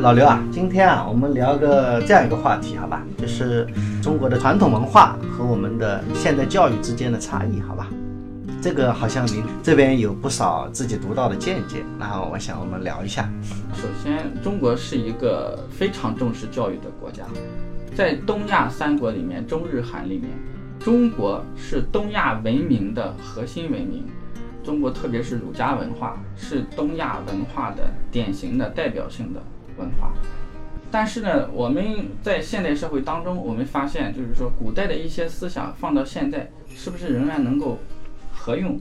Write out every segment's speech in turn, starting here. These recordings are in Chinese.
老刘啊，今天啊，我们聊个这样一个话题，好吧？就是中国的传统文化和我们的现代教育之间的差异，好吧？这个好像您这边有不少自己独到的见解，然后我想我们聊一下。首先，中国是一个非常重视教育的国家，在东亚三国里面，中日韩里面，中国是东亚文明的核心文明。中国特别是儒家文化是东亚文化的典型的代表性的文化，但是呢，我们在现代社会当中，我们发现就是说，古代的一些思想放到现在，是不是仍然能够合用？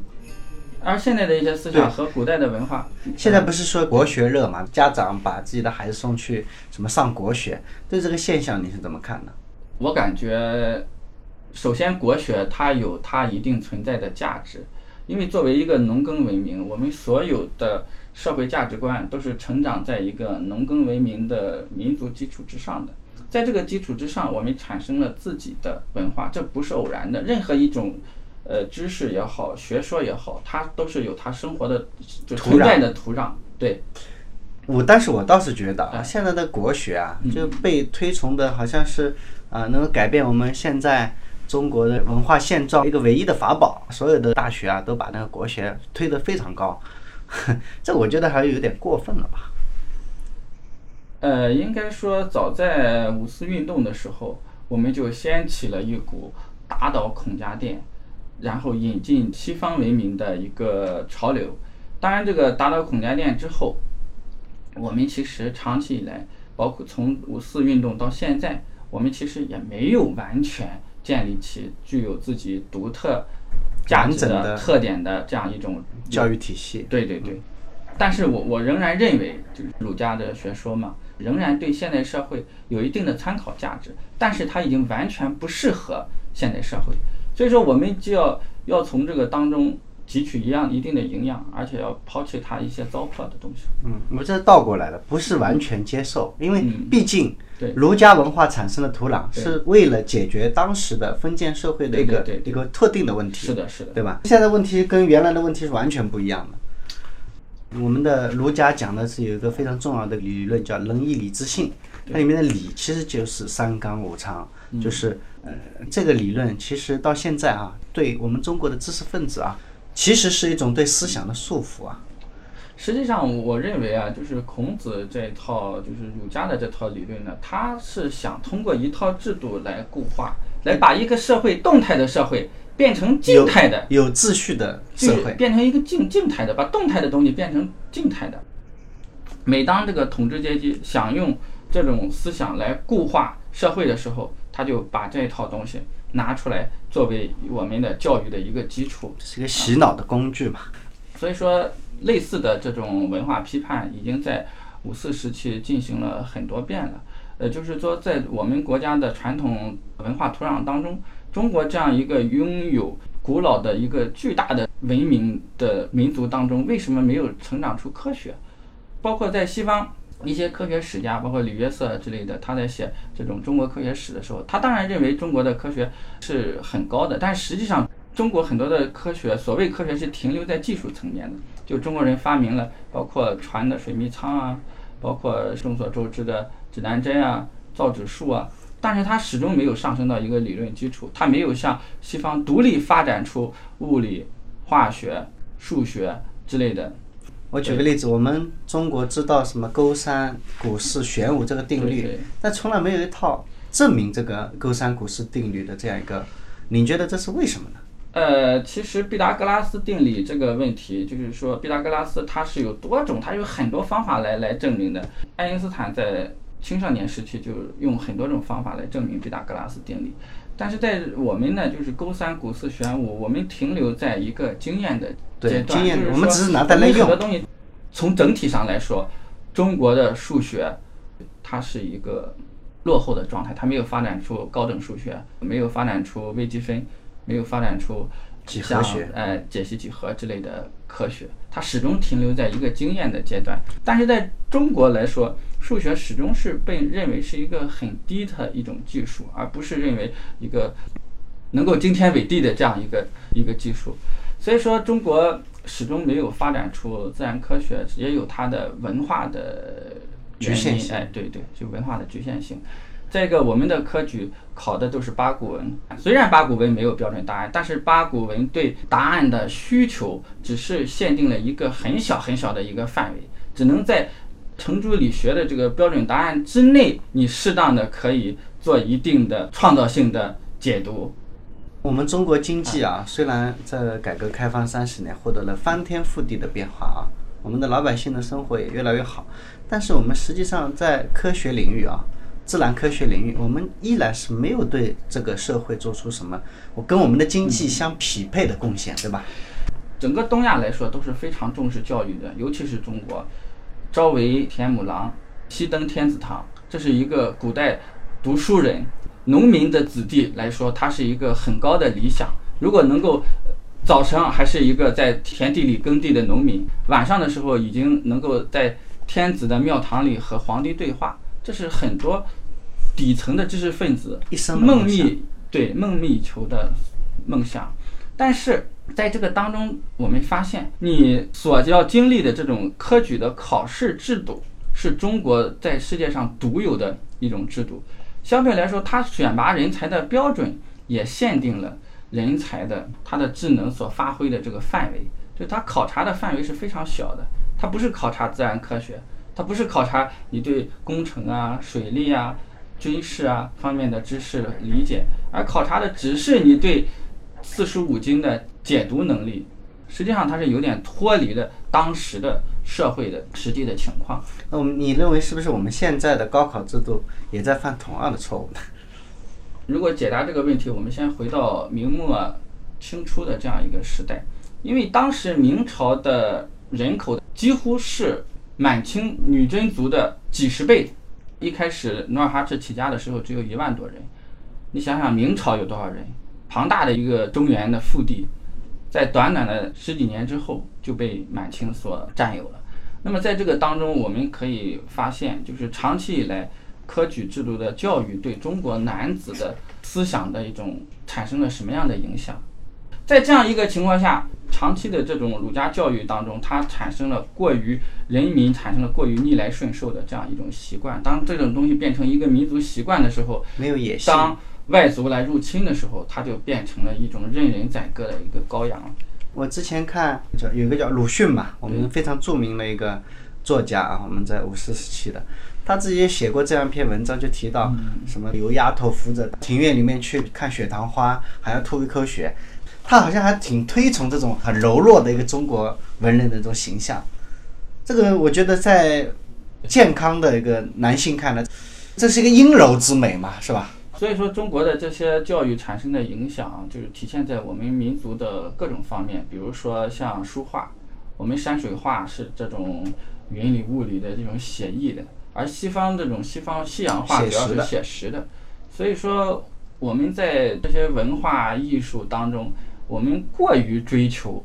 而现在的一些思想和古代的文化，现在不是说国学热嘛？家长把自己的孩子送去什么上国学，对这个现象你是怎么看的？我感觉，首先国学它有它一定存在的价值。因为作为一个农耕文明，我们所有的社会价值观都是成长在一个农耕文明的民族基础之上的。在这个基础之上，我们产生了自己的文化，这不是偶然的。任何一种，呃，知识也好，学说也好，它都是有它生活的就存在的土壤。对，我但是我倒是觉得啊，现在的国学啊，就被推崇的好像是啊，能够改变我们现在。中国的文化现状一个唯一的法宝，所有的大学啊都把那个国学推得非常高，这我觉得还是有点过分了吧？呃，应该说早在五四运动的时候，我们就掀起了一股打倒孔家店，然后引进西方文明的一个潮流。当然，这个打倒孔家店之后，我们其实长期以来，包括从五四运动到现在，我们其实也没有完全。建立起具有自己独特价值的特点的这样一种教育体系。对对对，但是我我仍然认为，就是儒家的学说嘛，仍然对现代社会有一定的参考价值，但是它已经完全不适合现代社会，所以说我们就要要从这个当中。汲取一样一定的营养，而且要抛弃它一些糟粕的东西。嗯，我这倒过来了，不是完全接受，因为毕竟对儒家文化产生的土壤是为了解决当时的封建社会的一个一个特定的问题。是的，是的，对吧？现在问题跟原来的问题是完全不一样的。我们的儒家讲的是有一个非常重要的理论，叫仁义礼智信。它里面的礼其实就是三纲五常，就是呃这个理论其实到现在啊，对我们中国的知识分子啊。其实是一种对思想的束缚啊。实际上，我认为啊，就是孔子这套，就是儒家的这套理论呢，他是想通过一套制度来固化，来把一个社会动态的社会变成静态的、有秩序的社会，变成一个静静态的，把动态的东西变成静态的。每当这个统治阶级想用这种思想来固化社会的时候，他就把这一套东西。拿出来作为我们的教育的一个基础，是个洗脑的工具嘛。所以说，类似的这种文化批判已经在五四时期进行了很多遍了。呃，就是说，在我们国家的传统文化土壤当中，中国这样一个拥有古老的一个巨大的文明的民族当中，为什么没有成长出科学？包括在西方。一些科学史家，包括李约瑟之类的，他在写这种中国科学史的时候，他当然认为中国的科学是很高的，但实际上，中国很多的科学，所谓科学是停留在技术层面的。就中国人发明了包括船的水密舱啊，包括众所周知的指南针啊、造纸术啊，但是它始终没有上升到一个理论基础，它没有像西方独立发展出物理、化学、数学之类的。我举个例子，我们中国知道什么勾三股四玄五这个定律，但从来没有一套证明这个勾三股四定律的这样一个，您觉得这是为什么呢？呃，其实毕达哥拉斯定理这个问题，就是说毕达哥拉斯它是有多种，它有很多方法来来证明的。爱因斯坦在青少年时期就用很多种方法来证明毕达哥拉斯定理，但是在我们呢，就是勾三股四玄五，我们停留在一个经验的。对，经验我们只是拿它来用。很多东西，从整体上来说，中国的数学它是一个落后的状态，它没有发展出高等数学，没有发展出微积分，没有发展出几何学、呃解析几何之类的科学，它始终停留在一个经验的阶段。但是在中国来说，数学始终是被认为是一个很低的一种技术，而不是认为一个能够惊天伟地的这样一个一个技术。所以说，中国始终没有发展出自然科学，也有它的文化的局限性哎，对对，就文化的局限性。再一个，我们的科举考的都是八股文，虽然八股文没有标准答案，但是八股文对答案的需求只是限定了一个很小很小的一个范围，只能在程朱理学的这个标准答案之内，你适当的可以做一定的创造性的解读。我们中国经济啊，虽然在改革开放三十年获得了翻天覆地的变化啊，我们的老百姓的生活也越来越好，但是我们实际上在科学领域啊。自然科学领域，我们依然是没有对这个社会做出什么我跟我们的经济相匹配的贡献，对吧？整个东亚来说都是非常重视教育的，尤其是中国，朝为田母郎，夕登天子堂，这是一个古代读书人、农民的子弟来说，他是一个很高的理想。如果能够早晨还是一个在田地里耕地的农民，晚上的时候已经能够在天子的庙堂里和皇帝对话。这是很多底层的知识分子一生梦寐对梦寐以求的梦想，但是在这个当中，我们发现你所要经历的这种科举的考试制度，是中国在世界上独有的一种制度。相对来说，它选拔人才的标准也限定了人才的他的智能所发挥的这个范围，就它考察的范围是非常小的，它不是考察自然科学。它不是考察你对工程啊、水利啊、军事啊方面的知识理解，而考察的只是你对四书五经的解读能力。实际上，它是有点脱离了当时的社会的实际的情况。那我们你认为是不是我们现在的高考制度也在犯同样的错误呢？如果解答这个问题，我们先回到明末清初的这样一个时代，因为当时明朝的人口几乎是。满清女真族的几十倍，一开始努尔哈赤起家的时候只有一万多人，你想想明朝有多少人？庞大的一个中原的腹地，在短短的十几年之后就被满清所占有了。那么在这个当中，我们可以发现，就是长期以来科举制度的教育对中国男子的思想的一种产生了什么样的影响？在这样一个情况下。长期的这种儒家教育当中，它产生了过于人民产生了过于逆来顺受的这样一种习惯。当这种东西变成一个民族习惯的时候，没有野心。当外族来入侵的时候，它就变成了一种任人宰割的一个羔羊。我之前看叫有一个叫鲁迅嘛，我们非常著名的一个作家啊，我们在五四时期的，他自己也写过这样一篇文章，就提到什么有丫头扶着庭院里面去看雪堂花，还要吐一口血。他好像还挺推崇这种很柔弱的一个中国文人的这种形象，这个我觉得在健康的一个男性看来，这是一个阴柔之美嘛，是吧？所以说，中国的这些教育产生的影响，就是体现在我们民族的各种方面，比如说像书画，我们山水画是这种云里雾里的这种写意的，而西方这种西方西洋画主要是写实的，所以说我们在这些文化艺术当中。我们过于追求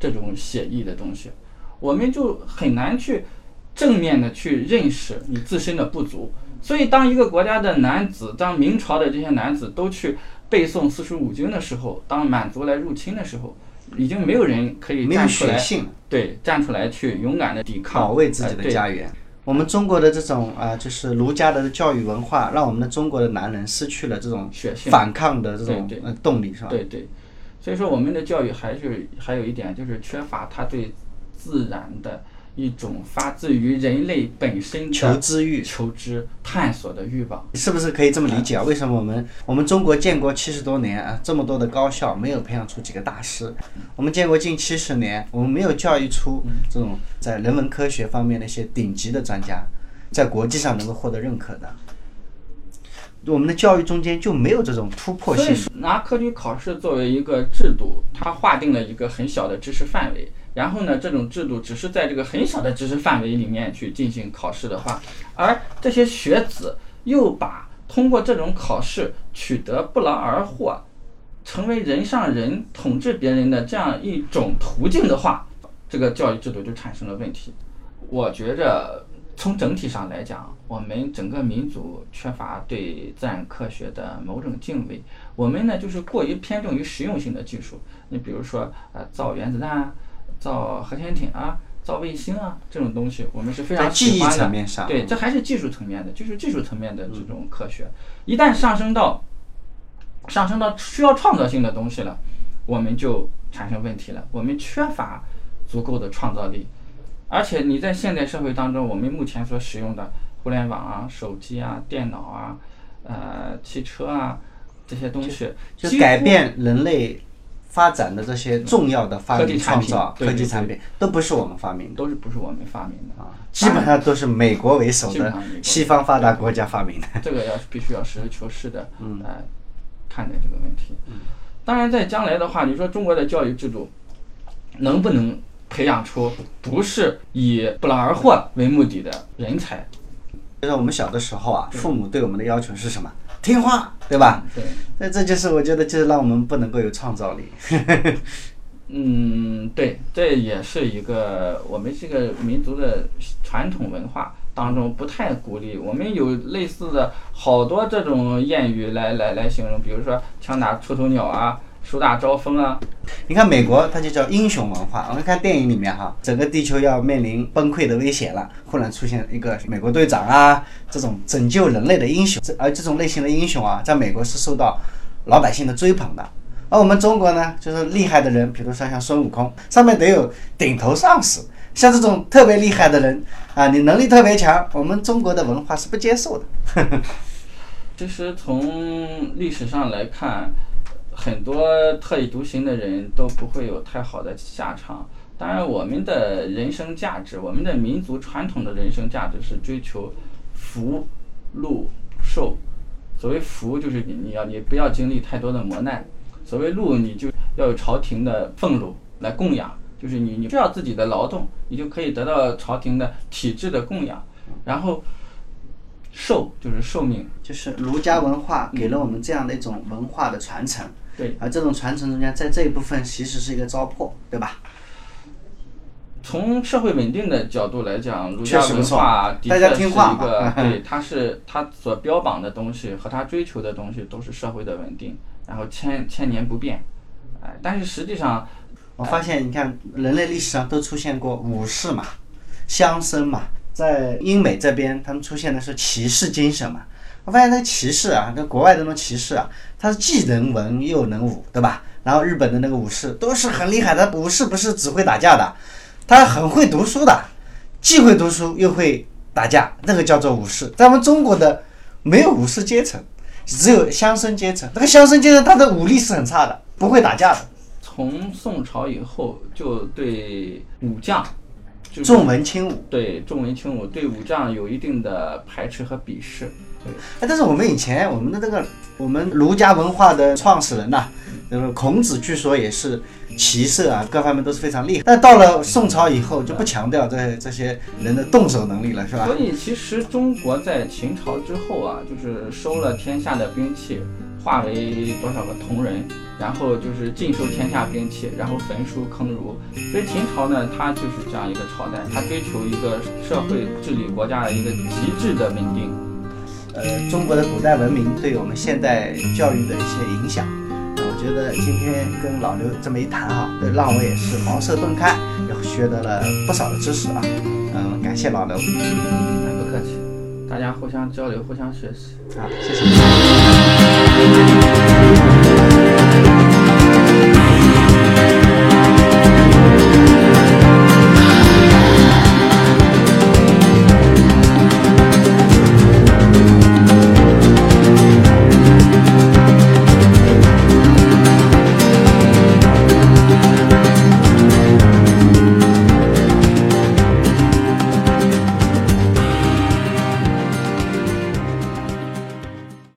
这种写意的东西，我们就很难去正面的去认识你自身的不足。所以，当一个国家的男子，当明朝的这些男子都去背诵四书五经的时候，当满族来入侵的时候，已经没有人可以站出来，对，站出来去勇敢的抵抗，保卫自己的家园。我们中国的这种啊，就是儒家的教育文化，让我们的中国的男人失去了这种血性反抗的这种呃动力，是吧？对对。所以说，我们的教育还是还有一点，就是缺乏他对自然的一种发自于人类本身的求知欲、求知探索的欲望，是不是可以这么理解啊？为什么我们我们中国建国七十多年啊，这么多的高校没有培养出几个大师？我们建国近七十年，我们没有教育出这种在人文科学方面的一些顶级的专家，在国际上能够获得认可的。我们的教育中间就没有这种突破性。拿科举考试作为一个制度，它划定了一个很小的知识范围。然后呢，这种制度只是在这个很小的知识范围里面去进行考试的话，而这些学子又把通过这种考试取得不劳而获，成为人上人、统治别人的这样一种途径的话，这个教育制度就产生了问题。我觉着。从整体上来讲，我们整个民族缺乏对自然科学的某种敬畏。我们呢，就是过于偏重于实用性的技术。你比如说，呃，造原子弹啊，造核潜艇啊，造卫星啊这种东西，我们是非常喜欢的。面上，对，这还是技术层面的，就是技术层面的这种科学。一旦上升到上升到需要创造性的东西了，我们就产生问题了。我们缺乏足够的创造力，而且你在现代社会当中，我们目前所使用的互联网啊、手机啊、电脑啊、呃、汽车啊这些东西，就改变人类发展的这些重要的发明创造、科技产品都不是我们发明的都是不是我们发明的啊，基本上都是美国为首的西方发达国家发明的。这个要必须要实事求是的，来，看待这个问题。当然，在将来的话，你说中国的教育制度能不能培养出不是以不劳而获为目的的人才？就是我们小的时候啊，父母对我们的要求是什么？听话，对吧？对，那这就是我觉得，就是让我们不能够有创造力。嗯，对，这也是一个我们这个民族的传统文化当中不太鼓励。我们有类似的好多这种谚语来来来形容，比如说“枪打出头鸟”啊，“树大招风”啊，你看美国，它就叫英雄文化。我们看电影里面哈，整个地球要面临崩溃的危险了，忽然出现一个美国队长啊，这种拯救人类的英雄。这而这种类型的英雄啊，在美国是受到老百姓的追捧的。而我们中国呢，就是厉害的人，比如说像孙悟空，上面得有顶头上司。像这种特别厉害的人啊，你能力特别强，我们中国的文化是不接受的。其实从历史上来看，很多特立独行的人都不会有太好的下场。当然，我们的人生价值，我们的民族传统的人生价值是追求福、禄、寿。所谓福，就是你你要你不要经历太多的磨难；所谓禄，你就要有朝廷的俸禄来供养，就是你你需要自己的劳动，你就可以得到朝廷的体制的供养。然后寿就是寿命，就是儒家文化给了我们这样的一种文化的传承，对，而这种传承中间，在这一部分其实是一个糟粕，对吧？从社会稳定的角度来讲，儒家文化的大确是一个，对，它是它所标榜的东西和它追求的东西都是社会的稳定，然后千千年不变，哎，但是实际上，我发现，你看，人类历史上都出现过武士嘛，乡绅嘛，在英美这边，他们出现的是骑士精神嘛。我发现那个骑士啊，跟国外的那种骑士啊，他是既能文又能武，对吧？然后日本的那个武士都是很厉害的，武士不是只会打架的，他很会读书的，既会读书又会打架，那个叫做武士。在我们中国的没有武士阶层，只有乡绅阶层。那个乡绅阶层他的武力是很差的，不会打架的。从宋朝以后就对武将，就是重文轻武。对重文轻武，对武将有一定的排斥和鄙视，对。哎，但是我们以前我们的这个我们儒家文化的创始人呐、那个孔子据说也是骑射啊，各方面都是非常厉害。但到了宋朝以后，就不强调这这些人的动手能力了，是吧所？以其实中国在秦朝之后啊，就是收了天下的兵器，化为多少个铜人，然后就是尽收天下兵器，然后焚书坑儒。所以秦朝呢，它就是这样一个朝代，它追求一个社会治理国家的一个极致的稳定。呃，中国的古代文明对我们现代教育的一些影响，呃我觉得今天跟老刘这么一谈啊，对让我也是茅塞顿开，也学得了不少的知识啊。嗯，感谢老刘，哎，不客气，大家互相交流，互相学习。啊，谢谢。